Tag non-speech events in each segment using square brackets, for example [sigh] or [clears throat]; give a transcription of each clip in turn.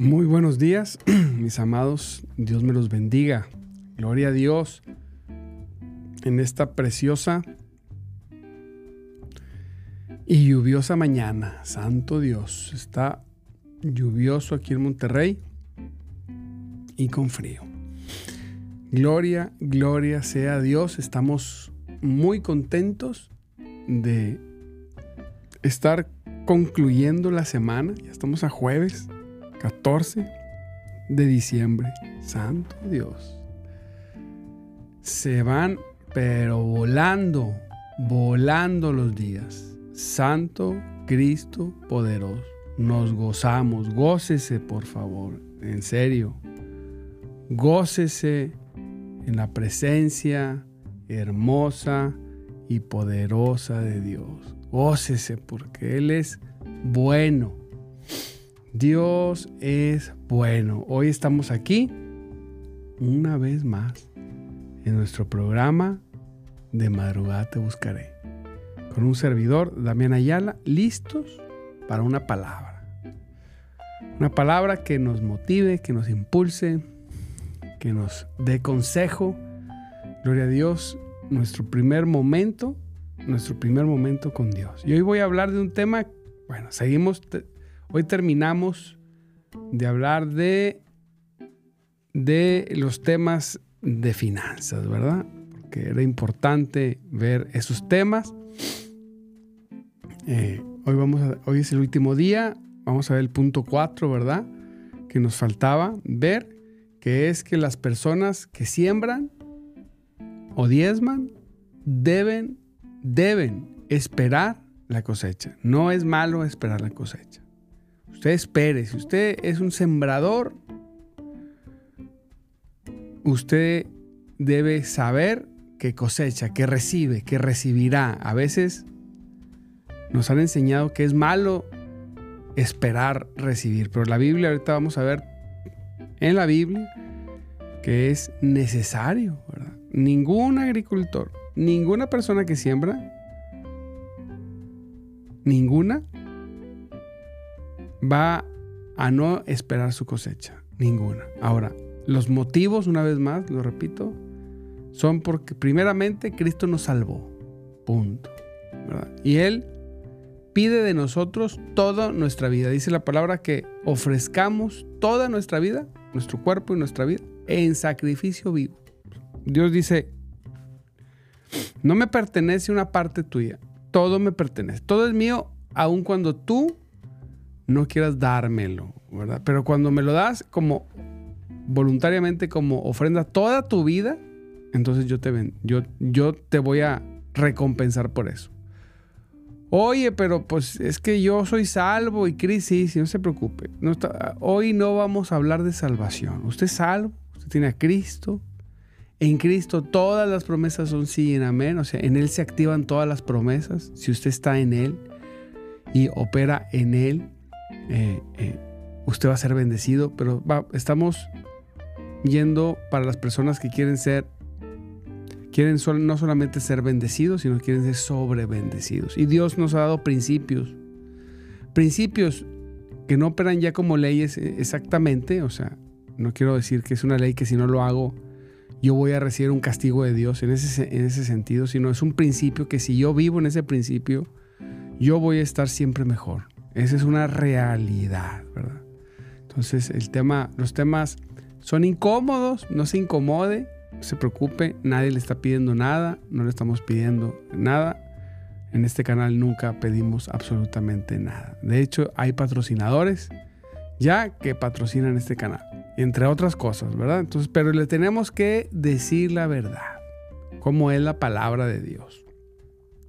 Muy buenos días, [clears throat] mis amados. Dios me los bendiga. Gloria a Dios en esta preciosa y lluviosa mañana. Santo Dios, está lluvioso aquí en Monterrey y con frío. Gloria, gloria sea Dios. Estamos muy contentos de estar concluyendo la semana. Ya estamos a jueves 14 de diciembre. Santo Dios. Se van, pero volando, volando los días. Santo Cristo poderoso. Nos gozamos. Gócese, por favor. En serio. Gócese en la presencia hermosa y poderosa de Dios. Gócese porque Él es bueno. Dios es bueno. Hoy estamos aquí una vez más en nuestro programa de madrugada te buscaré. Con un servidor, Damián Ayala, listos para una palabra. Una palabra que nos motive, que nos impulse, que nos dé consejo. Gloria a Dios, nuestro primer momento, nuestro primer momento con Dios. Y hoy voy a hablar de un tema, bueno, seguimos Hoy terminamos de hablar de, de los temas de finanzas, ¿verdad? Porque era importante ver esos temas. Eh, hoy, vamos hoy es el último día, vamos a ver el punto 4, ¿verdad? Que nos faltaba ver, que es que las personas que siembran o diezman deben, deben esperar la cosecha. No es malo esperar la cosecha. Usted espere, si usted es un sembrador, usted debe saber que cosecha, que recibe, que recibirá. A veces nos han enseñado que es malo esperar recibir, pero la Biblia, ahorita vamos a ver en la Biblia que es necesario, ¿verdad? Ningún agricultor, ninguna persona que siembra, ninguna va a no esperar su cosecha, ninguna. Ahora, los motivos, una vez más, lo repito, son porque primeramente Cristo nos salvó, punto. Y Él pide de nosotros toda nuestra vida. Dice la palabra que ofrezcamos toda nuestra vida, nuestro cuerpo y nuestra vida, en sacrificio vivo. Dios dice, no me pertenece una parte tuya, todo me pertenece, todo es mío aun cuando tú no quieras dármelo, ¿verdad? Pero cuando me lo das como voluntariamente, como ofrenda toda tu vida, entonces yo te, ven, yo, yo te voy a recompensar por eso. Oye, pero pues es que yo soy salvo y crisis, no se preocupe. Hoy no vamos a hablar de salvación. Usted es salvo, usted tiene a Cristo. En Cristo todas las promesas son sí y amén. O sea, en Él se activan todas las promesas. Si usted está en Él y opera en Él, eh, eh, usted va a ser bendecido. Pero estamos yendo para las personas que quieren ser Quieren no solamente ser bendecidos, sino quieren ser sobre bendecidos. Y Dios nos ha dado principios. Principios que no operan ya como leyes eh, exactamente. O sea, no quiero decir que es una ley que si no lo hago, yo voy a recibir un castigo de Dios en ese, en ese sentido, sino es un principio que si yo vivo en ese principio, yo voy a estar siempre mejor. Esa es una realidad, ¿verdad? Entonces, el tema, los temas son incómodos, no se incomode, se preocupe, nadie le está pidiendo nada, no le estamos pidiendo nada. En este canal nunca pedimos absolutamente nada. De hecho, hay patrocinadores ya que patrocinan este canal, entre otras cosas, ¿verdad? Entonces, pero le tenemos que decir la verdad, como es la palabra de Dios.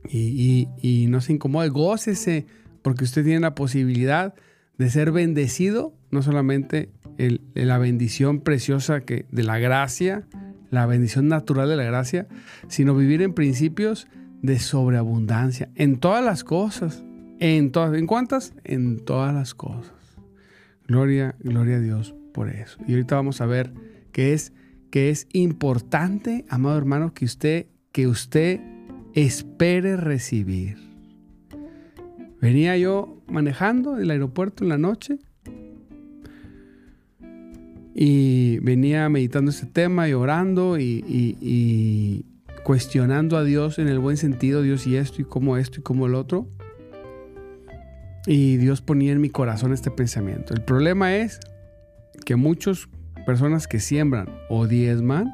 Y, no se incomode, gócese, porque usted tiene la posibilidad de ser bendecido, no solamente la bendición preciosa que, de la gracia, la bendición natural de la gracia, sino vivir en principios de sobreabundancia en todas las cosas. En todas, ¿en cuántas? En todas las cosas. Gloria, gloria a Dios por eso. Y ahorita vamos a ver que es que es importante, amado hermano, que usted que usted espere recibir. Venía yo manejando el aeropuerto en la noche y venía meditando este tema y orando y, cuestionando a Dios en el buen sentido, Dios y esto y cómo esto y cómo el otro. Y Dios ponía en mi corazón este pensamiento. El problema es que muchas personas que siembran o diezman,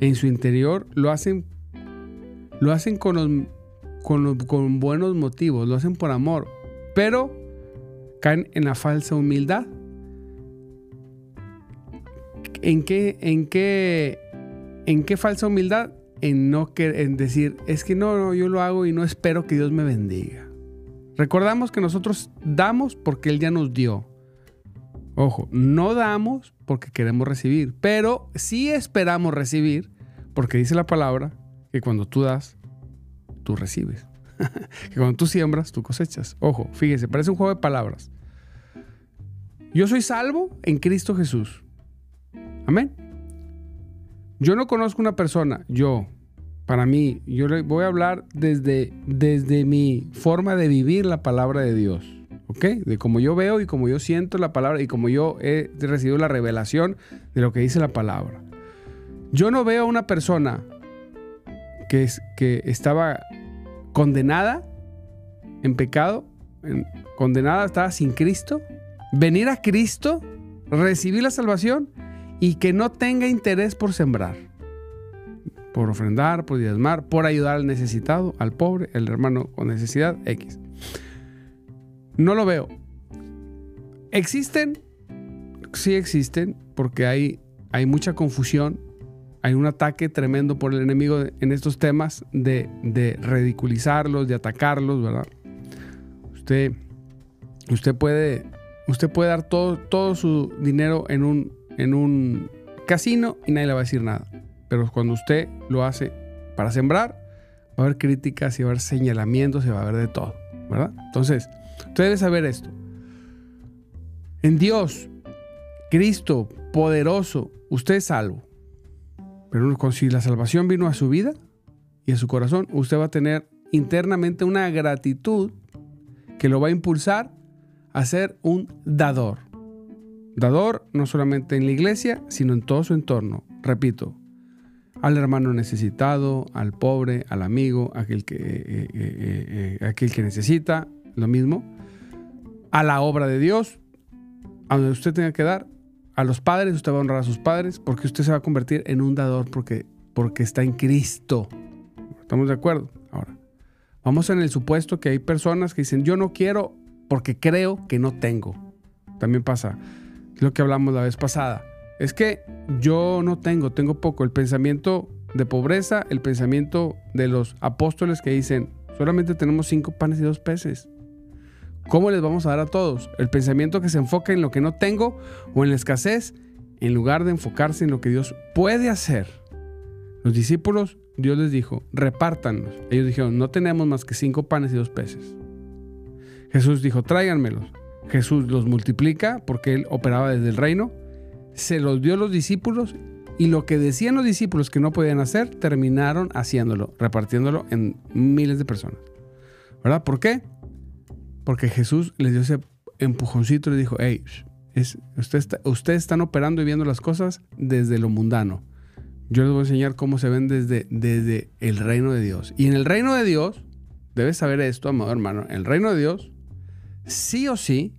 en su interior lo hacen, lo hacen con, con buenos motivos, lo hacen por amor, pero caen en la falsa humildad ¿En qué, en qué, en qué falsa humildad? En no en decir, es que no, no, yo lo hago y no espero que Dios me bendiga. Recordamos que nosotros damos porque Él ya nos dio. Ojo, no damos porque queremos recibir, pero sí esperamos recibir porque dice la palabra que cuando tú das, tú recibes. [laughs] que cuando tú siembras, tú cosechas. Ojo, fíjese, parece un juego de palabras. Yo soy salvo en Cristo Jesús. Amén. Yo no conozco una persona, yo, para mí, yo le voy a hablar desde, desde mi forma de vivir la palabra de Dios. ¿Ok? De cómo yo veo y cómo yo siento la palabra y cómo yo he recibido la revelación de lo que dice la palabra. Yo no veo a una persona que, es, que estaba condenada en pecado, condenada, estaba sin Cristo, venir a Cristo, recibir la salvación y que no tenga interés por sembrar, por ofrendar, por diezmar, por ayudar al necesitado, al pobre, el hermano con necesidad X. No lo veo. ¿Existen? Sí existen, porque hay, hay mucha confusión, hay un ataque tremendo por el enemigo en estos temas de, ridiculizarlos, de atacarlos, ¿verdad? Usted, usted, puede, usted puede dar todo, todo su dinero en un en un casino y nadie le va a decir nada. Pero cuando usted lo hace para sembrar, va a haber críticas y va a haber señalamientos y va a haber de todo, ¿verdad? Entonces, usted debe saber esto. En Dios, Cristo, poderoso, usted es salvo. Pero si la salvación vino a su vida y a su corazón, usted va a tener internamente una gratitud que lo va a impulsar a ser un dador. Dador no solamente en la iglesia, sino en todo su entorno. Repito, al hermano necesitado, al pobre, al amigo, aquel que, eh, eh, eh, aquel que necesita, lo mismo. A la obra de Dios, a donde usted tenga que dar. A los padres, usted va a honrar a sus padres, porque usted se va a convertir en un dador porque, porque está en Cristo. ¿Estamos de acuerdo? Ahora, Vamos en el supuesto que hay personas que dicen, yo no quiero porque creo que no tengo. También pasa, lo que hablamos la vez pasada. Es que yo no tengo, tengo poco. El pensamiento de pobreza, el pensamiento de los apóstoles que dicen, solamente tenemos cinco panes y dos peces. ¿Cómo les vamos a dar a todos? El pensamiento que se enfoca en lo que no tengo o en la escasez, en lugar de enfocarse en lo que Dios puede hacer. Los discípulos, Dios les dijo, repártanos. Ellos dijeron, no tenemos más que cinco panes y dos peces. Jesús dijo, tráiganmelos. Jesús los multiplica porque él operaba desde el reino. Se los dio a los discípulos y lo que decían los discípulos que no podían hacer, terminaron haciéndolo, repartiéndolo en miles de personas. ¿Verdad? ¿Por qué? Porque Jesús les dio ese empujoncito y dijo, hey, es, ustedes están operando y viendo las cosas desde lo mundano. Yo les voy a enseñar cómo se ven desde, desde el reino de Dios. Y en el reino de Dios, debes saber esto, amado hermano, en el reino de Dios, sí o sí,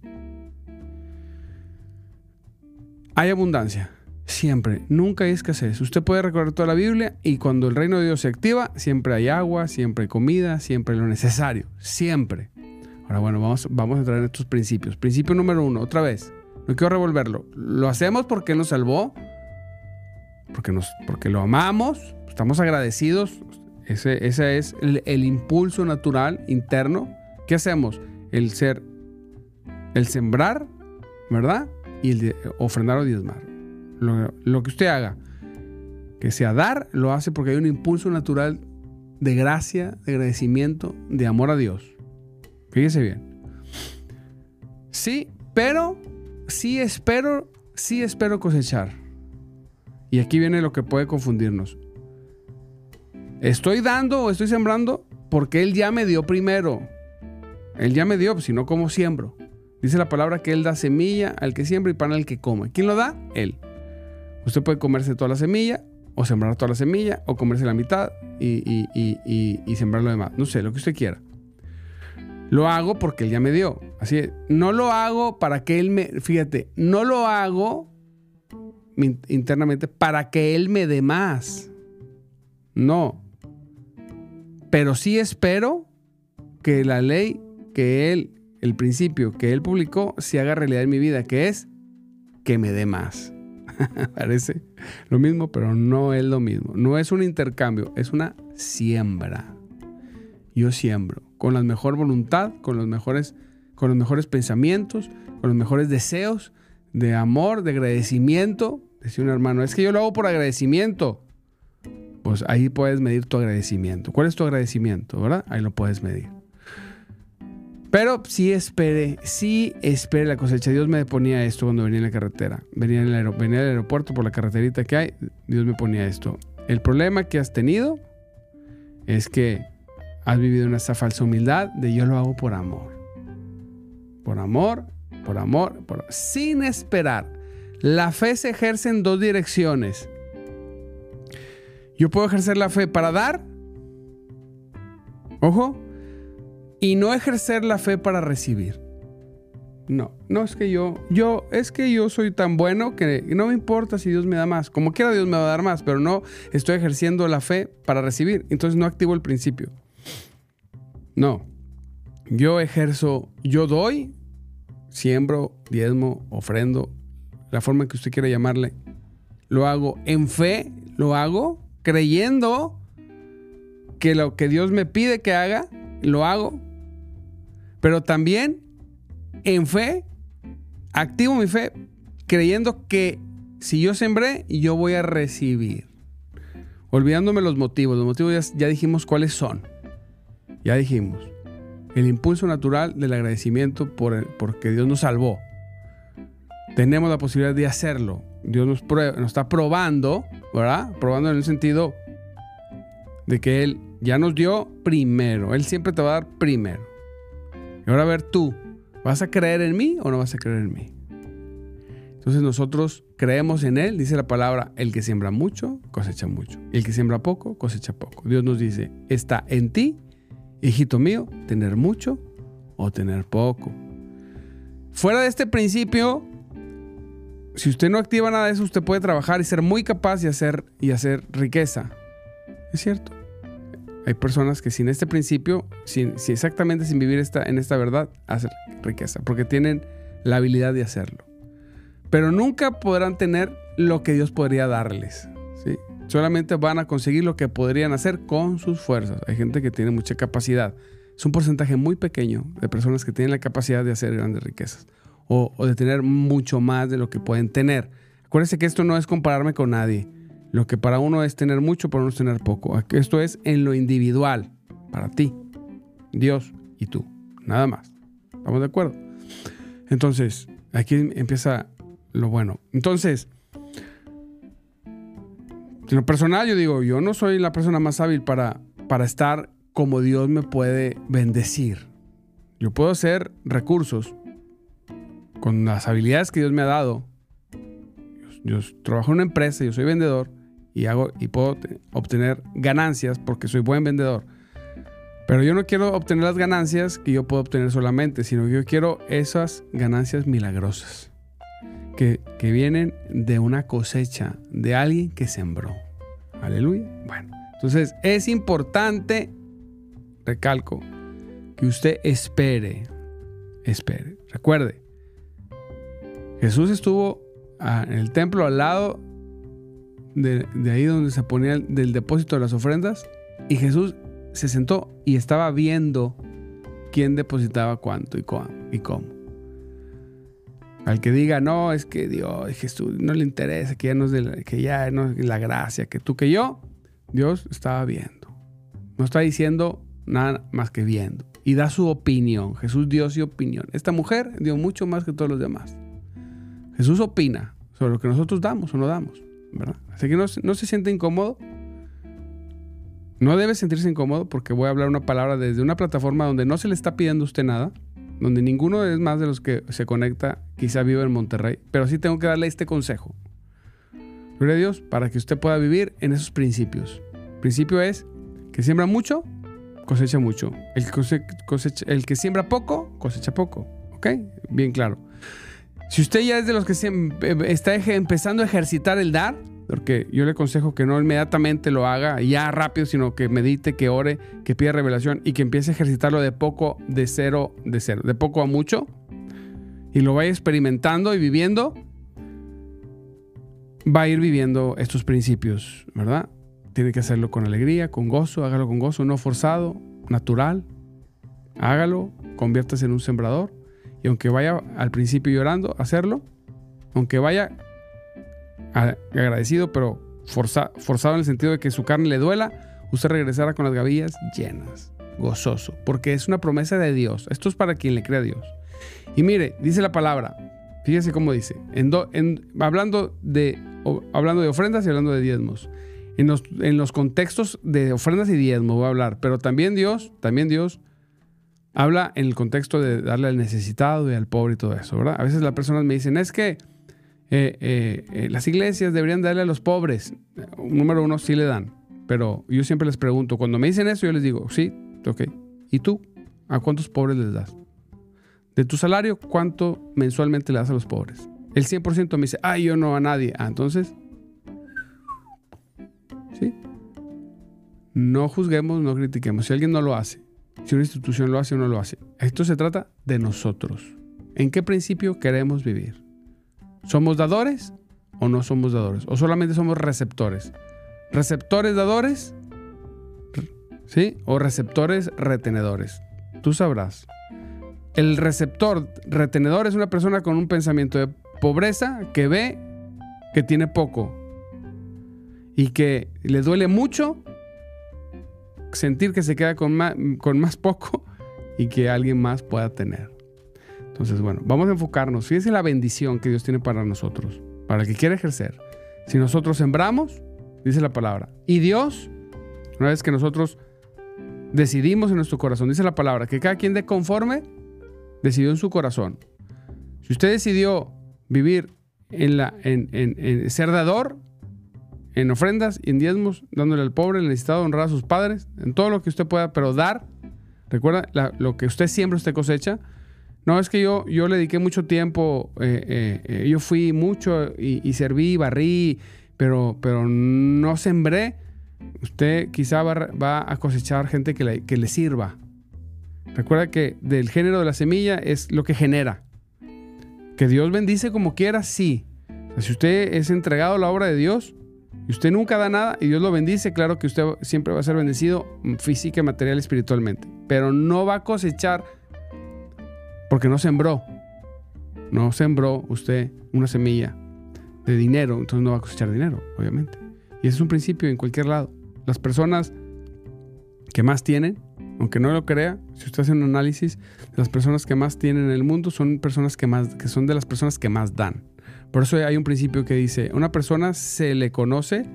hay abundancia. Siempre, nunca hay escasez. Usted puede recorrer toda la Biblia y cuando el reino de Dios se activa, siempre hay agua, siempre hay comida, siempre lo necesario. Siempre. Ahora bueno, vamos, vamos a entrar en estos principios. Principio número uno, otra vez. No quiero revolverlo. Lo hacemos porque nos salvó, porque, nos, porque lo amamos, estamos agradecidos. Ese es el, impulso natural interno. ¿Qué hacemos? El ser, el sembrar, ¿verdad? Y el ofrendar o diezmar. Lo, lo que usted haga, que sea dar, lo hace porque hay un impulso natural de gracia, de agradecimiento, de amor a Dios. Fíjese bien. Sí, pero sí espero, sí espero cosechar. Y aquí viene lo que puede confundirnos. Estoy dando o estoy sembrando porque Él ya me dio primero. Él ya me dio, si no, ¿cómo siembro? Dice la palabra que Él da semilla al que siembra y pan al que come. ¿Quién lo da? Él. Usted puede comerse toda la semilla, o sembrar toda la semilla, o comerse la mitad y, y sembrar lo demás. No sé, lo que usted quiera. Lo hago porque él ya me dio. Así es. No lo hago para que él me. Fíjate, no lo hago internamente para que él me dé más. No. Pero sí espero que la ley que él, el principio que él publicó, se haga realidad en mi vida, que es que me dé más. [laughs] Parece lo mismo, pero no es lo mismo. No es un intercambio, es una siembra. Yo siembro con la mejor voluntad, con los mejores, con los mejores pensamientos, con los mejores deseos de amor, de agradecimiento. Decía un hermano, es que yo lo hago por agradecimiento. Pues ahí puedes medir tu agradecimiento. ¿Cuál es tu agradecimiento? ¿Verdad? Ahí lo puedes medir. Pero sí espere, sí espere la cosecha. Dios me ponía esto cuando venía en la carretera. Venía, en el aeropuerto por la carreterita que hay. Dios me ponía esto. El problema que has tenido es que has vivido en esta falsa humildad de yo lo hago por amor. Por amor, por amor, por, sin esperar. La fe se ejerce en dos direcciones. Yo puedo ejercer la fe para dar, ojo, y no ejercer la fe para recibir. No, no es que yo, yo, es que yo soy tan bueno que no me importa si Dios me da más. Como quiera Dios me va a dar más, pero no estoy ejerciendo la fe para recibir. Entonces no activo el principio. No. Yo ejerzo, yo doy, siembro, diezmo, ofrendo, la forma que usted quiera llamarle. Lo hago en fe, lo hago creyendo que lo que Dios me pide que haga, lo hago. Pero también en fe, activo mi fe creyendo que si yo sembré, yo voy a recibir. Olvidándome los motivos. Los motivos ya, ya dijimos cuáles son. Ya dijimos, el impulso natural del agradecimiento por porque Dios nos salvó. Tenemos la posibilidad de hacerlo. Dios nos, está probando, ¿verdad? Probando en el sentido de que Él ya nos dio primero. Él siempre te va a dar primero. Y ahora a ver tú, ¿vas a creer en mí o no vas a creer en mí? Entonces nosotros creemos en Él, dice la palabra, el que siembra mucho, cosecha mucho. El que siembra poco, cosecha poco. Dios nos dice, está en ti hijito mío, tener mucho o tener poco. Fuera de este principio, si usted no activa nada de eso, usted puede trabajar y ser muy capaz y hacer, y hacer riqueza. ¿Es cierto? Hay personas que sin este principio, sin, exactamente sin vivir esta, en esta verdad, hacen riqueza, porque tienen la habilidad de hacerlo. Pero nunca podrán tener lo que Dios podría darles. Solamente van a conseguir lo que podrían hacer con sus fuerzas. Hay gente que tiene mucha capacidad. Es un porcentaje muy pequeño de personas que tienen la capacidad de hacer grandes riquezas o, o de tener mucho más de lo que pueden tener. Acuérdense que esto no es compararme con nadie. Lo que para uno es tener mucho, para uno es tener poco. Esto es en lo individual, para ti, Dios y tú. Nada más. ¿Estamos de acuerdo? Entonces, aquí empieza lo bueno. Entonces, en lo personal, yo digo, yo no soy la persona más hábil para, para estar como Dios me puede bendecir. Yo puedo hacer recursos con las habilidades que Dios me ha dado. Yo, trabajo en una empresa, yo soy vendedor y, hago, y puedo obtener ganancias porque soy buen vendedor. Pero yo no quiero obtener las ganancias que yo puedo obtener solamente, sino que yo quiero esas ganancias milagrosas que, que vienen de una cosecha de alguien que sembró. Aleluya. Bueno, entonces es importante, recalco, que usted espere, espere. Recuerde, Jesús estuvo ah, en el templo al lado de, ahí donde se ponía el, del depósito de las ofrendas y Jesús se sentó y estaba viendo quién depositaba cuánto y cómo. Al que diga, no, es que Dios, Jesús, no le interesa, que ya no es, de que ya no es la gracia, que tú, que yo, Dios estaba viendo. No está diciendo nada más que viendo. Y da su opinión. Jesús dio su opinión. Esta mujer dio mucho más que todos los demás. Jesús opina sobre lo que nosotros damos o no damos. Así que no, se siente incómodo. No debe sentirse incómodo porque voy a hablar una palabra desde una plataforma donde no se le está pidiendo a usted nada, donde ninguno es más de los que se conecta, quizá vive en Monterrey, pero sí tengo que darle este consejo. Gloria a Dios, para que usted pueda vivir en esos principios. El principio es que siembra mucho, cosecha mucho. El, el que siembra poco, cosecha poco. ¿Ok? Bien claro. Si usted ya es de los que está empezando a ejercitar el dar, porque yo le aconsejo que no inmediatamente lo haga ya rápido, sino que medite, que ore, que pida revelación y que empiece a ejercitarlo de poco, de cero, de cero, de poco a mucho, y lo vaya experimentando y viviendo, va a ir viviendo estos principios, ¿verdad? Tiene que hacerlo con alegría, con gozo, hágalo con gozo, no forzado, natural. Hágalo, conviértase en un sembrador y aunque vaya al principio llorando, hacerlo. Aunque vaya agradecido, pero forzado en el sentido de que su carne le duela, usted regresará con las gavillas llenas, gozoso, porque es una promesa de Dios. Esto es para quien le cree a Dios. Y mire, dice la palabra, fíjese cómo dice, hablando, de, hablando de ofrendas y hablando de diezmos. En los, en los contextos de ofrendas y diezmos voy a hablar, pero también Dios, también Dios habla en el contexto de darle al necesitado y al pobre y todo eso, ¿verdad? A veces las personas me dicen, es que eh, eh, eh, las iglesias deberían darle a los pobres. Número uno, sí le dan. Pero yo siempre les pregunto, cuando me dicen eso, yo les digo, sí, ok. ¿Y tú? ¿A cuántos pobres les das? De tu salario, ¿cuánto mensualmente le das a los pobres? El 100% me dice, ah, yo no a nadie. Ah, entonces, ¿sí? No juzguemos, no critiquemos. Si alguien no lo hace, si una institución lo hace o no lo hace. Esto se trata de nosotros. ¿En qué principio queremos vivir? ¿Somos dadores o no somos dadores? ¿O solamente somos receptores? ¿Receptores dadores? ¿Sí? ¿O receptores retenedores? Tú sabrás. El receptor retenedor es una persona con un pensamiento de pobreza que ve que tiene poco y que le duele mucho sentir que se queda con más, con más poco y que alguien más pueda tener. Entonces, bueno, vamos a enfocarnos. Fíjense la bendición que Dios tiene para nosotros, para el que quiere ejercer. Si nosotros sembramos, dice la palabra, y Dios, una vez que nosotros decidimos en nuestro corazón, dice la palabra, que cada quien de conforme decidió en su corazón. Si usted decidió vivir en, la, en, en ser dador, en ofrendas y en diezmos, dándole al pobre, al necesitado, honrar a sus padres, en todo lo que usted pueda, pero dar. Recuerda, lo que usted siembra, usted cosecha. No, es que yo, yo le dediqué mucho tiempo, eh, eh, eh, yo fui mucho y, serví, barrí, pero, pero no sembré. Usted quizá va, a cosechar gente que le, que le sirva. Recuerda que del género de la semilla es lo que genera. Que Dios bendice como quiera, sí. si usted es entregado a la obra de Dios y usted nunca da nada y Dios lo bendice, claro que usted siempre va a ser bendecido física, material, espiritualmente. Pero no va a cosechar porque no sembró. No sembró usted una semilla de dinero, entonces no va a cosechar dinero, obviamente. Y ese es un principio en cualquier lado. Las personas que más tienen aunque no lo crea, si usted hace un análisis, las personas que más tienen en el mundo son personas que más, que son de las personas que más dan. Por eso hay un principio que dice, una persona se le conoce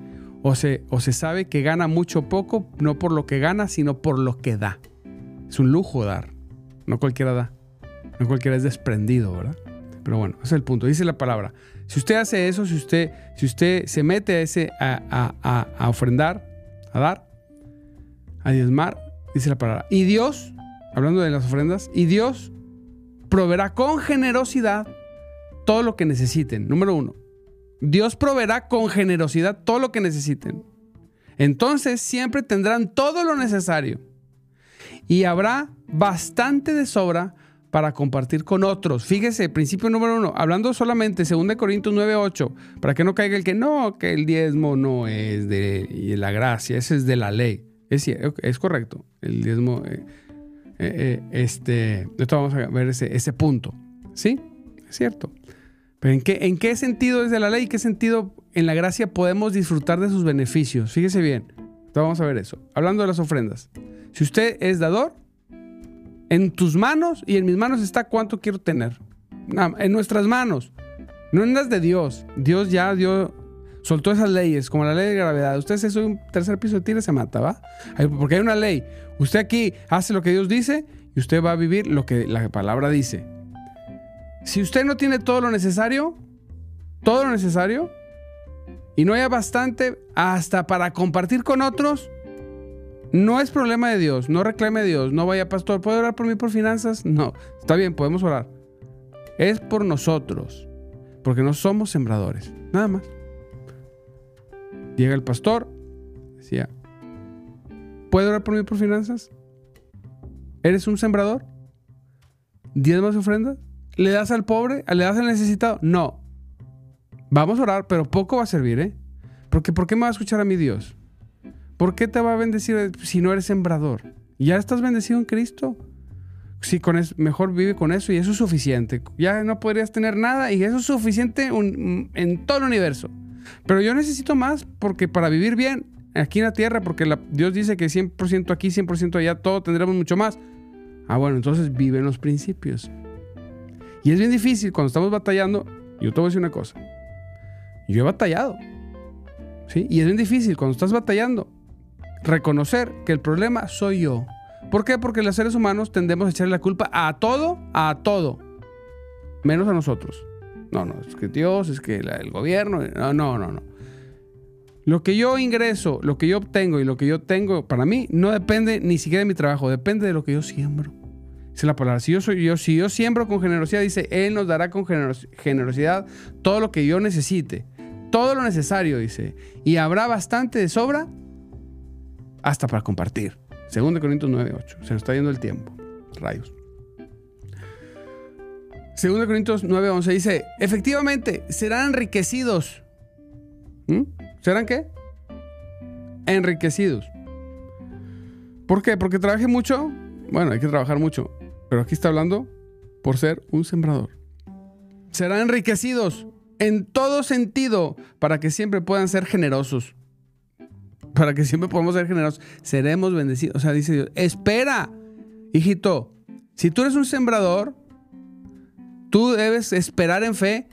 o se, o se sabe que gana mucho o poco, no por lo que gana, sino por lo que da. Es un lujo dar. No cualquiera da. No cualquiera es desprendido, ¿verdad? Pero bueno, ese es el punto. Dice la palabra. Si usted hace eso, si usted, si usted se mete a, ese, a, a, a ofrendar, a dar, a diezmar, dice la palabra. Y Dios, hablando de las ofrendas, y Dios proveerá con generosidad todo lo que necesiten. Número uno, Dios proveerá con generosidad todo lo que necesiten. Entonces siempre tendrán todo lo necesario. Y habrá bastante de sobra para compartir con otros. Fíjese, principio número uno, hablando solamente 2 Corintios 9:8, para que no caiga el que no, que el diezmo no es de la gracia, ese es de la ley. Es, correcto. El diezmo. Eh, eh, eh, este, esto vamos a ver ese, punto. ¿Sí? Es cierto. Pero ¿en qué, ¿en qué sentido es de la ley? ¿Qué sentido en la gracia podemos disfrutar de sus beneficios? Fíjese bien. vamos a ver eso. Hablando de las ofrendas. Si usted es dador, en tus manos y en mis manos está cuánto quiero tener. En nuestras manos. No en las de Dios. Dios ya dio soltó esas leyes, como la ley de gravedad. Usted se sube un tercer piso de tira se mata, ¿va? Porque hay una ley. Usted aquí hace lo que Dios dice y usted va a vivir lo que la palabra dice. Si usted no tiene todo lo necesario, todo lo necesario, y no haya bastante hasta para compartir con otros, no es problema de Dios, no reclame a Dios, no vaya pastor, ¿puede orar por mí por finanzas? No, está bien, podemos orar. Es por nosotros, porque no somos sembradores, nada más. Llega el pastor, decía, ¿puede orar por mí por finanzas? ¿Eres un sembrador? ¿Diez más ofrendas? ¿Le das al pobre? ¿Le das al necesitado? No. Vamos a orar, pero poco va a servir, ¿eh? Porque ¿por qué me va a escuchar a mi Dios? ¿Por qué te va a bendecir si no eres sembrador? Ya estás bendecido en Cristo. Sí, con eso, mejor vive con eso y eso es suficiente. Ya no podrías tener nada y eso es suficiente en todo el universo. Pero yo necesito más porque para vivir bien aquí en la tierra, porque Dios dice que 100% aquí, 100% allá, todo tendremos mucho más. Ah, bueno, entonces vive en los principios. Y es bien difícil cuando estamos batallando. Yo te voy a decir una cosa. Yo he batallado. ¿Sí? Y es bien difícil cuando estás batallando reconocer que el problema soy yo. ¿Por qué? Porque los seres humanos tendemos a echarle la culpa a todo, a todo, menos a nosotros. No, no, es que Dios, es que el gobierno, no, no, no, no. Lo que yo ingreso, lo que yo obtengo y lo que yo tengo para mí no depende ni siquiera de mi trabajo, depende de lo que yo siembro. Dice la palabra, si yo, soy, yo, si yo siembro con generosidad, dice, Él nos dará con generosidad todo lo que yo necesite, todo lo necesario, dice, y habrá bastante de sobra hasta para compartir. 2 Corintios 9:8. Se nos está yendo el tiempo. Rayos. 2 Corintios 9:11 dice, efectivamente, serán enriquecidos. ¿Mm? ¿Serán qué? Enriquecidos. ¿Por qué? Porque trabaje mucho. Bueno, hay que trabajar mucho. Pero aquí está hablando por ser un sembrador. Serán enriquecidos en todo sentido para que siempre puedan ser generosos. Para que siempre podamos ser generosos. Seremos bendecidos. O sea, dice Dios, espera, hijito. Si tú eres un sembrador, Tú debes esperar en fe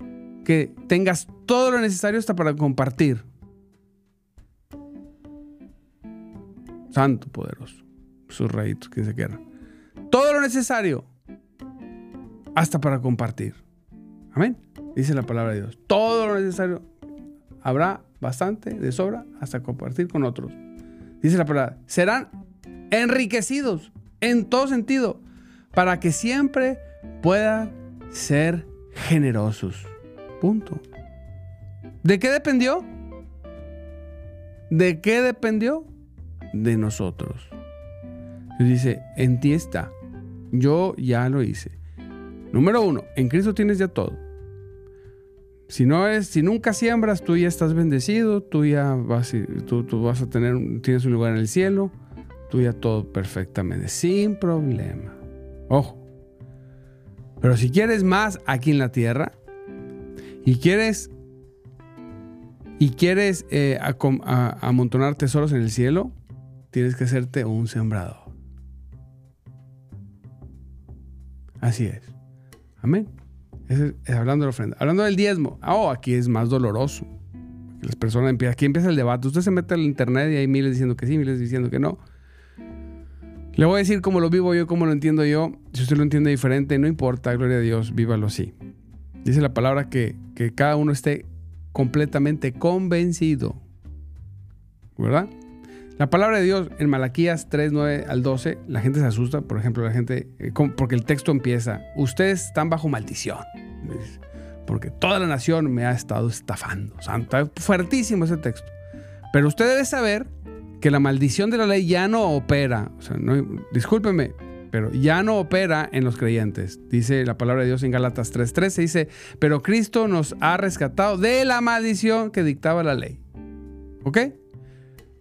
que tengas todo lo necesario hasta para compartir. Santo poderoso. Sus rayitos que se quieran. Todo lo necesario hasta para compartir. Amén. Dice la palabra de Dios. Todo lo necesario habrá bastante de sobra hasta compartir con otros. Dice la palabra. Serán enriquecidos en todo sentido para que siempre puedan ser generosos. Punto. ¿De qué dependió? ¿De qué dependió? de nosotros. dice, en ti está. Yo ya lo hice. Número uno, en Cristo tienes ya todo. Si no es, si nunca siembras, tú ya estás bendecido, tú ya vas, tú, tú vas a tener, tienes un lugar en el cielo, tú ya todo perfectamente, sin problema. Ojo. Pero si quieres más aquí en la tierra y quieres y quieres eh, amontonar tesoros en el cielo, tienes que hacerte un sembrador. Así es. Amén. Es, hablando de la ofrenda. Hablando del diezmo. Oh, aquí es más doloroso. Las personas empiezan, aquí empieza el debate. Usted se mete al internet y hay miles diciendo que sí, miles diciendo que no. Le voy a decir cómo lo vivo yo, cómo lo entiendo yo. Si usted lo entiende diferente, no importa, gloria a Dios, vívalo así. Dice la palabra que, que cada uno esté completamente convencido. ¿Verdad? La palabra de Dios en Malaquías 3, 9 al 12, la gente se asusta, por ejemplo, la gente, eh, porque el texto empieza, ustedes están bajo maldición, porque toda la nación me ha estado estafando. Santa, fuertísimo ese texto. Pero usted debe saber que la maldición de la ley ya no opera, o sea, no, discúlpeme, pero ya no opera en los creyentes. Dice la palabra de Dios en Galatas 3:13, dice, pero Cristo nos ha rescatado de la maldición que dictaba la ley. ¿Ok?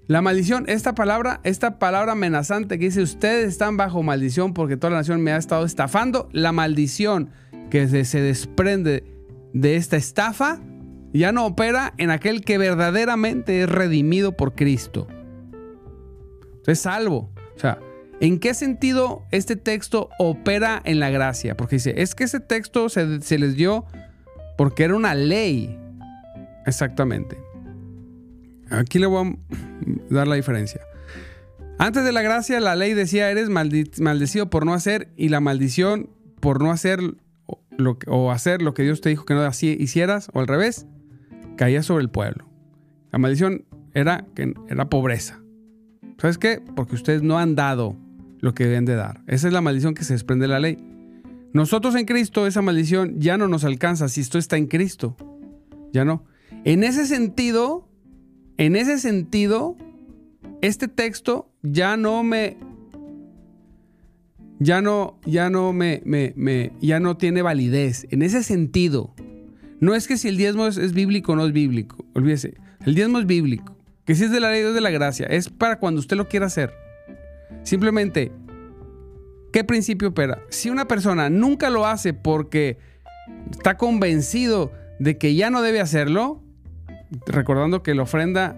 La maldición, esta palabra, esta palabra amenazante que dice, ustedes están bajo maldición porque toda la nación me ha estado estafando, la maldición que se, se desprende de esta estafa ya no opera en aquel que verdaderamente es redimido por Cristo. Es salvo. O sea, ¿En qué sentido este texto opera en la gracia? Porque dice, es que ese texto se, les dio porque era una ley. Exactamente. Aquí le voy a dar la diferencia. Antes de la gracia, la ley decía, eres maldecido por no hacer, y la maldición por no hacer o hacer lo que Dios te dijo que no hicieras, o al revés, caía sobre el pueblo. La maldición era, era pobreza. ¿Sabes qué? Porque ustedes no han dado lo que deben de dar. Esa es la maldición que se desprende de la ley. Nosotros en Cristo, esa maldición ya no nos alcanza si esto está en Cristo. Ya no. En ese sentido, en ese sentido, este texto ya no me ya no, ya no me, me, ya no tiene validez. En ese sentido, no es que si el diezmo es, bíblico o no es bíblico. Olvídese, el diezmo es bíblico. Que si es de la ley o de la gracia, es para cuando usted lo quiera hacer. Simplemente, ¿qué principio opera? Si una persona nunca lo hace porque está convencido de que ya no debe hacerlo, recordando que la ofrenda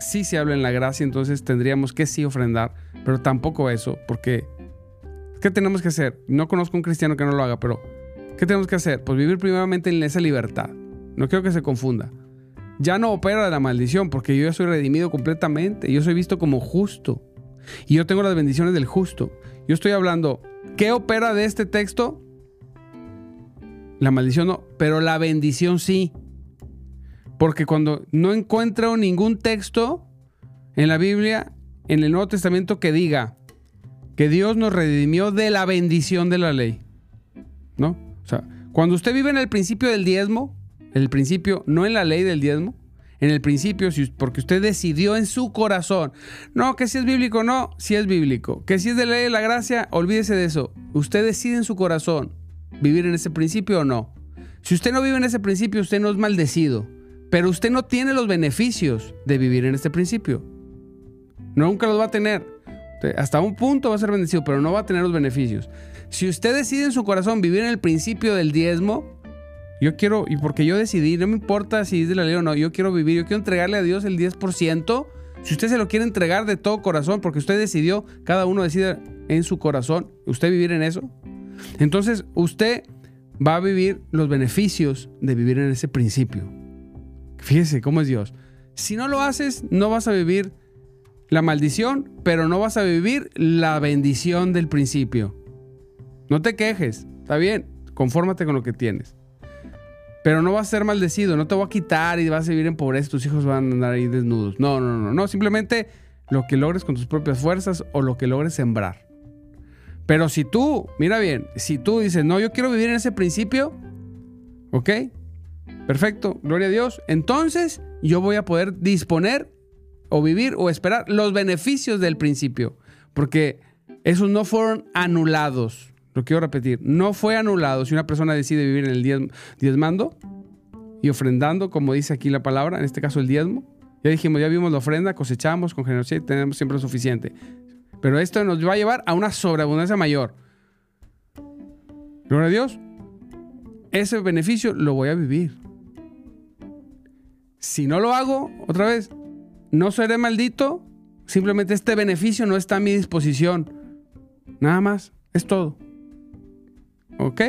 sí se habla en la gracia, entonces tendríamos que sí ofrendar, pero tampoco eso, porque ¿qué tenemos que hacer? No conozco un cristiano que no lo haga, pero ¿qué tenemos que hacer? Pues vivir primeramente en esa libertad. No quiero que se confunda. Ya no opera la maldición, porque yo ya soy redimido completamente, yo soy visto como justo. Y yo tengo las bendiciones del justo. Yo estoy hablando, ¿qué opera de este texto? La maldición no, pero la bendición sí. Porque cuando no encuentro ningún texto en la Biblia, en el Nuevo Testamento, que diga que Dios nos redimió de la bendición de la ley. ¿No? O sea, cuando usted vive en el principio del diezmo, el principio, no en la ley del diezmo, en el principio, porque usted decidió en su corazón. No, que si es bíblico, no, si es bíblico. Que si es de la ley de la gracia, olvídese de eso. Usted decide en su corazón vivir en ese principio o no. Si usted no vive en ese principio, usted no es maldecido. Pero usted no tiene los beneficios de vivir en este principio. Nunca los va a tener. Hasta un punto va a ser bendecido, pero no va a tener los beneficios. Si usted decide en su corazón vivir en el principio del diezmo, yo quiero, y porque yo decidí, no me importa si es de la ley o no, yo quiero vivir, yo quiero entregarle a Dios el 10%. Si usted se lo quiere entregar de todo corazón, porque usted decidió, cada uno decide en su corazón, usted vivir en eso, entonces usted va a vivir los beneficios de vivir en ese principio. Fíjese cómo es Dios. Si no lo haces, no vas a vivir la maldición, pero no vas a vivir la bendición del principio. No te quejes, está bien, confórmate con lo que tienes. Pero no vas a ser maldecido, no te voy a quitar y vas a vivir en pobreza, tus hijos van a andar ahí desnudos. No, no, no, no. Simplemente lo que logres con tus propias fuerzas o lo que logres sembrar. Pero si tú, mira bien, si tú dices, no, yo quiero vivir en ese principio, ¿ok? Perfecto, gloria a Dios. Entonces yo voy a poder disponer o vivir o esperar los beneficios del principio. Porque esos no fueron anulados. Lo quiero repetir. No fue anulado si una persona decide vivir en el diezmando y ofrendando, como dice aquí la palabra, en este caso el diezmo. Ya dijimos, ya vimos la ofrenda, cosechamos con generosidad y tenemos siempre lo suficiente. Pero esto nos va a llevar a una sobreabundancia mayor. Gloria a Dios. Ese beneficio lo voy a vivir. Si no lo hago, otra vez, no seré maldito. Simplemente este beneficio no está a mi disposición. Nada más. Es todo. ¿Ok?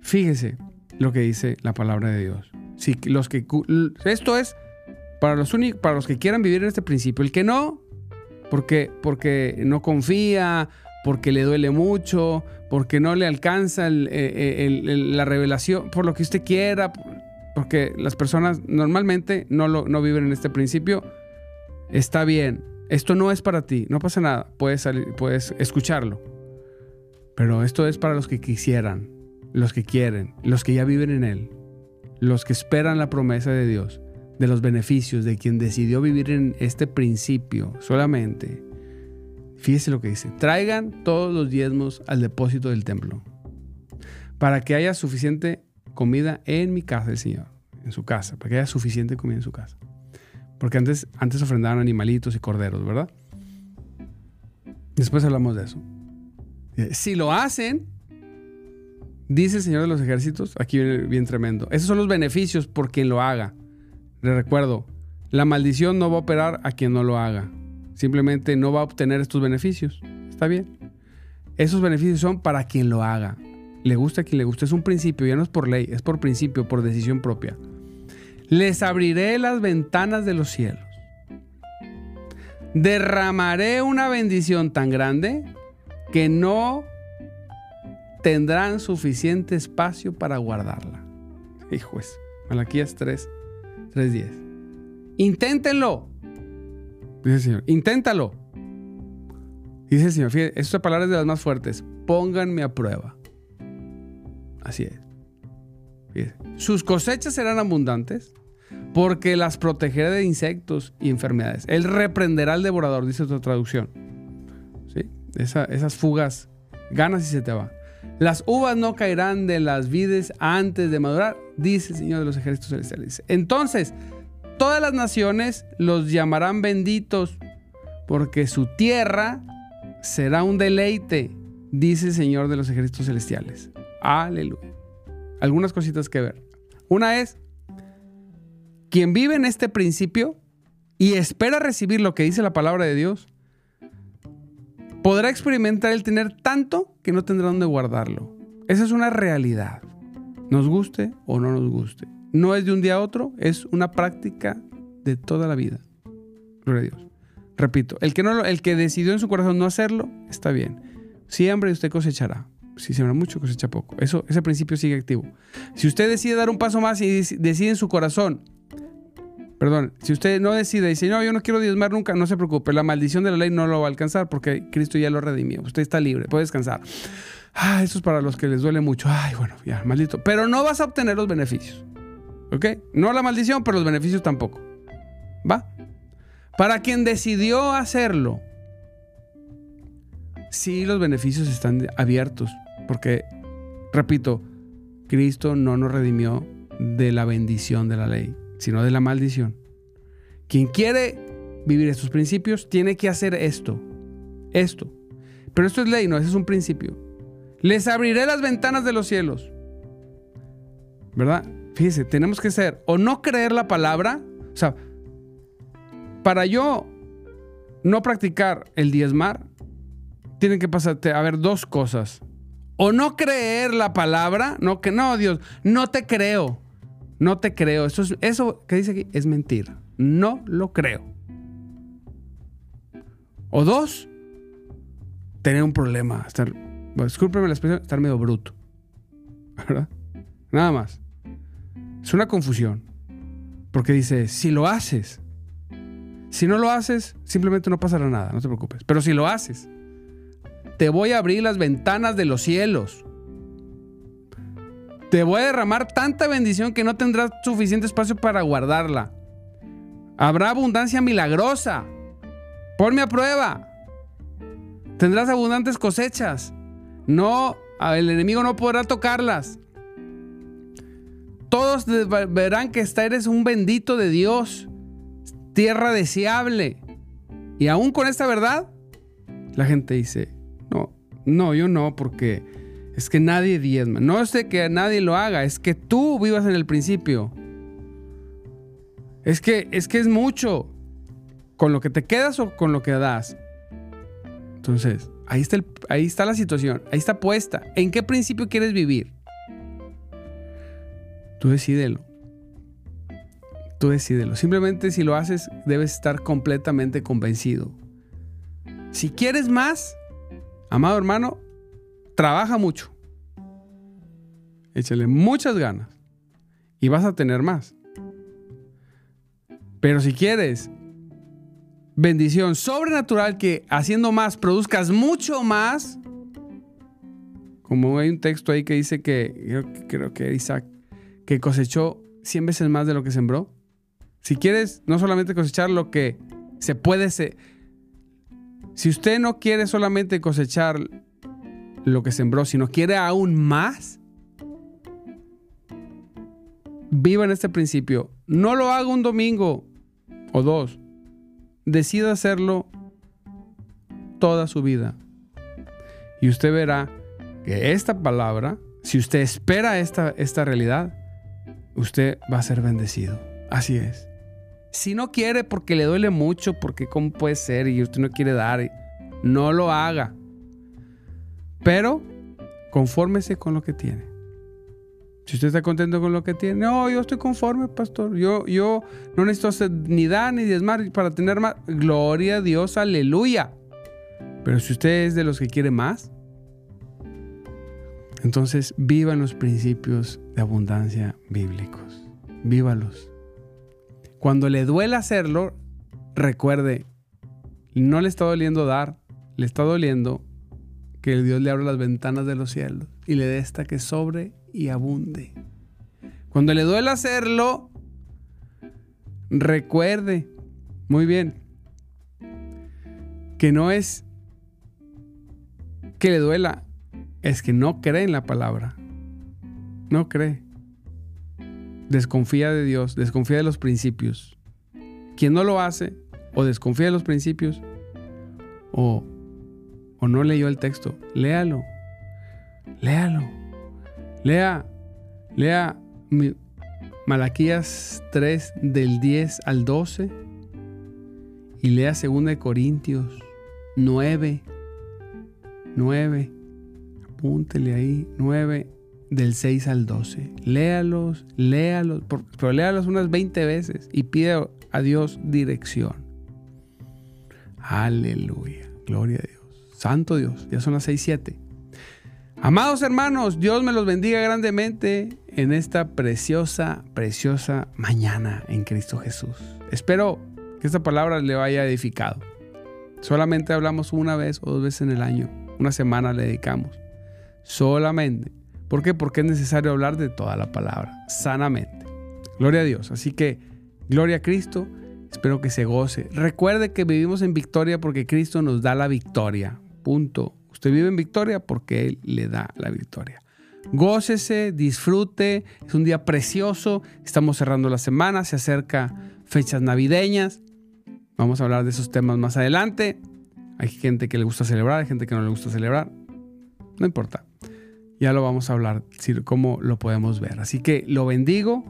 Fíjese lo que dice la palabra de Dios. Si los que, esto es para los, únicos, para los que quieran vivir en este principio. El que no, porque, porque no confía, porque le duele mucho, porque no le alcanza eh, eh, la revelación, por lo que usted quiera, porque las personas normalmente no, lo, no viven en este principio, está bien. Esto no es para ti, no pasa nada, puedes, salir, puedes escucharlo. Pero esto es para los que quisieran, los que quieren, los que ya viven en Él, los que esperan la promesa de Dios de los beneficios de quien decidió vivir en este principio solamente, fíjese lo que dice, traigan todos los diezmos al depósito del templo, para que haya suficiente comida en mi casa del Señor, en su casa, para que haya suficiente comida en su casa. Porque antes, antes ofrendaban animalitos y corderos, ¿verdad? Después hablamos de eso. Si lo hacen, dice el Señor de los ejércitos, aquí viene bien tremendo, esos son los beneficios por quien lo haga. Le recuerdo, la maldición no va a operar a quien no lo haga. Simplemente no va a obtener estos beneficios. Está bien. Esos beneficios son para quien lo haga. Le gusta a quien le guste. Es un principio, ya no es por ley, es por principio, por decisión propia. Les abriré las ventanas de los cielos. Derramaré una bendición tan grande que no tendrán suficiente espacio para guardarla. Hijos, Malaquías 3, 3.10. Inténtenlo. Dice el Señor, inténtalo. Dice el Señor, estas palabras de las más fuertes. Pónganme a prueba. Así es. Sus cosechas serán abundantes porque las protegeré de insectos y enfermedades. Él reprenderá al devorador, dice otra traducción. ¿Sí? esas fugas, ganas y se te va. Las uvas no caerán de las vides antes de madurar, dice el Señor de los ejércitos celestiales. Entonces, todas las naciones los llamarán benditos, porque su tierra será un deleite, dice el Señor de los ejércitos celestiales. Aleluya. Algunas cositas que ver. Una es, quien vive en este principio y espera recibir lo que dice la palabra de Dios, podrá experimentar el tener tanto que no tendrá dónde guardarlo. Esa es una realidad. Nos guste o no nos guste. No es de un día a otro, es una práctica de toda la vida. Gloria a Dios. Repito, el que, no, el que decidió en su corazón no hacerlo, está bien. Siempre usted cosechará. Si siembra mucho, cosecha poco. Eso, ese principio sigue activo. Si usted decide dar un paso más y decide en su corazón Perdón, si usted no decide y dice, no, yo no quiero diezmar nunca, no se preocupe, la maldición de la ley no lo va a alcanzar porque Cristo ya lo redimió. Usted está libre, puede descansar. Ah, eso es para los que les duele mucho. Ay, bueno, ya, maldito. Pero no vas a obtener los beneficios. ¿Ok? No la maldición, pero los beneficios tampoco. ¿Va? Para quien decidió hacerlo, sí los beneficios están abiertos. Porque, repito, Cristo no nos redimió de la bendición de la ley sino de la maldición. Quien quiere vivir estos principios tiene que hacer esto. Esto. Pero esto es ley, no, ese es un principio. Les abriré las ventanas de los cielos. ¿Verdad? Fíjese, tenemos que ser o no creer la palabra. O sea, para yo no practicar el diezmar, tienen que pasarte a ver dos cosas. O no creer la palabra, no que no, Dios, no te creo. No te creo. Eso, eso que dice aquí es mentira. No lo creo. O dos, tener un problema. Estar, discúlpeme la expresión, estar medio bruto. ¿Verdad? Nada más. Es una confusión. Porque dice, si lo haces, si no lo haces, simplemente no pasará nada, no te preocupes. Pero si lo haces, te voy a abrir las ventanas de los cielos te voy a derramar tanta bendición que no tendrás suficiente espacio para guardarla. Habrá abundancia milagrosa. Ponme a prueba. Tendrás abundantes cosechas. No, el enemigo no podrá tocarlas. Todos verán que eres un bendito de Dios, tierra deseable. Y aún con esta verdad, la gente dice, no, yo no, porque es que nadie diezma. No es de que nadie lo haga, es que tú vivas en el principio. Es que es que es mucho con lo que te quedas o con lo que das. Entonces, ahí está, ahí está la situación, ahí está puesta. ¿En qué principio quieres vivir? Tú decídelo. Tú decídelo. Simplemente si lo haces, debes estar completamente convencido. Si quieres más, amado hermano, trabaja mucho. Échale muchas ganas. Y vas a tener más. Pero si quieres bendición sobrenatural que haciendo más produzcas mucho más, como hay un texto ahí que dice que yo creo que Isaac que cosechó 100 veces más de lo que sembró. Si quieres no solamente cosechar lo que se puede ser, si usted no quiere solamente cosechar lo que sembró, sino quiere aún más, viva en este principio. No lo haga un domingo o dos. Decida hacerlo toda su vida. Y usted verá que esta palabra, si usted espera esta, esta realidad, usted va a ser bendecido. Así es. Si no quiere porque le duele mucho, porque cómo puede ser y usted no quiere dar, no lo haga. Pero confórmese con lo que tiene. Si usted está contento con lo que tiene, no, yo estoy conforme, pastor. Yo, yo no necesito ni dar ni diezmar para tener más. Gloria a Dios, aleluya. Pero si usted es de los que quiere más, entonces, vivan los principios de abundancia bíblicos. Vívalos. Cuando le duele hacerlo, recuerde, no le está doliendo dar, le está doliendo que Dios le abra las ventanas de los cielos y le dé esta que sobre y abunde. Cuando le duele hacerlo, recuerde, muy bien, que no es que le duela, es que no cree en la palabra. No cree. Desconfía de Dios, desconfía de los principios. Quien no lo hace, o desconfía de los principios, o, o no leyó el texto, léalo. Léalo. Lea, lea Malaquías 3 del 10 al 12 y lea 2 Corintios 9, 9 apúntele ahí, 9 del 6 al 12. Léalos, léalos, pero léalos unas 20 veces y pide a Dios dirección. Aleluya, gloria a Dios. Santo Dios, ya son las 6, 7. Amados hermanos, Dios me los bendiga grandemente en esta preciosa, preciosa mañana en Cristo Jesús. Espero que esta palabra le vaya edificado. Solamente hablamos una vez o dos veces en el año. Una semana le dedicamos solamente. ¿Por qué? Porque es necesario hablar de toda la palabra, sanamente. Gloria a Dios. Así que, gloria a Cristo. Espero que se goce. Recuerde que vivimos en victoria porque Cristo nos da la victoria. Punto. Usted vive en victoria porque Él le da la victoria. Gócese, disfrute. Es un día precioso. Estamos cerrando la semana. Se acerca fechas navideñas. Vamos a hablar de esos temas más adelante. Hay gente que le gusta celebrar, hay gente que no le gusta celebrar. No importa. Ya lo vamos a hablar, cómo lo podemos ver. Así que lo bendigo,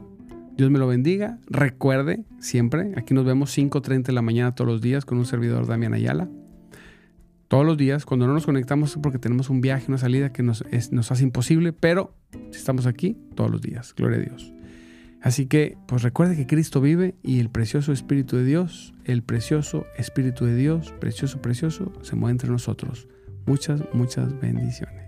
Dios me lo bendiga. Recuerde siempre, aquí nos vemos 5.30 de la mañana todos los días con un servidor Damián Ayala. Todos los días, cuando no nos conectamos es porque tenemos un viaje, una salida que nos, nos hace imposible, pero estamos aquí todos los días, gloria a Dios. Así que, pues recuerde que Cristo vive y el precioso Espíritu de Dios, el precioso Espíritu de Dios, precioso, precioso, se mueve entre nosotros. Muchas, muchas bendiciones.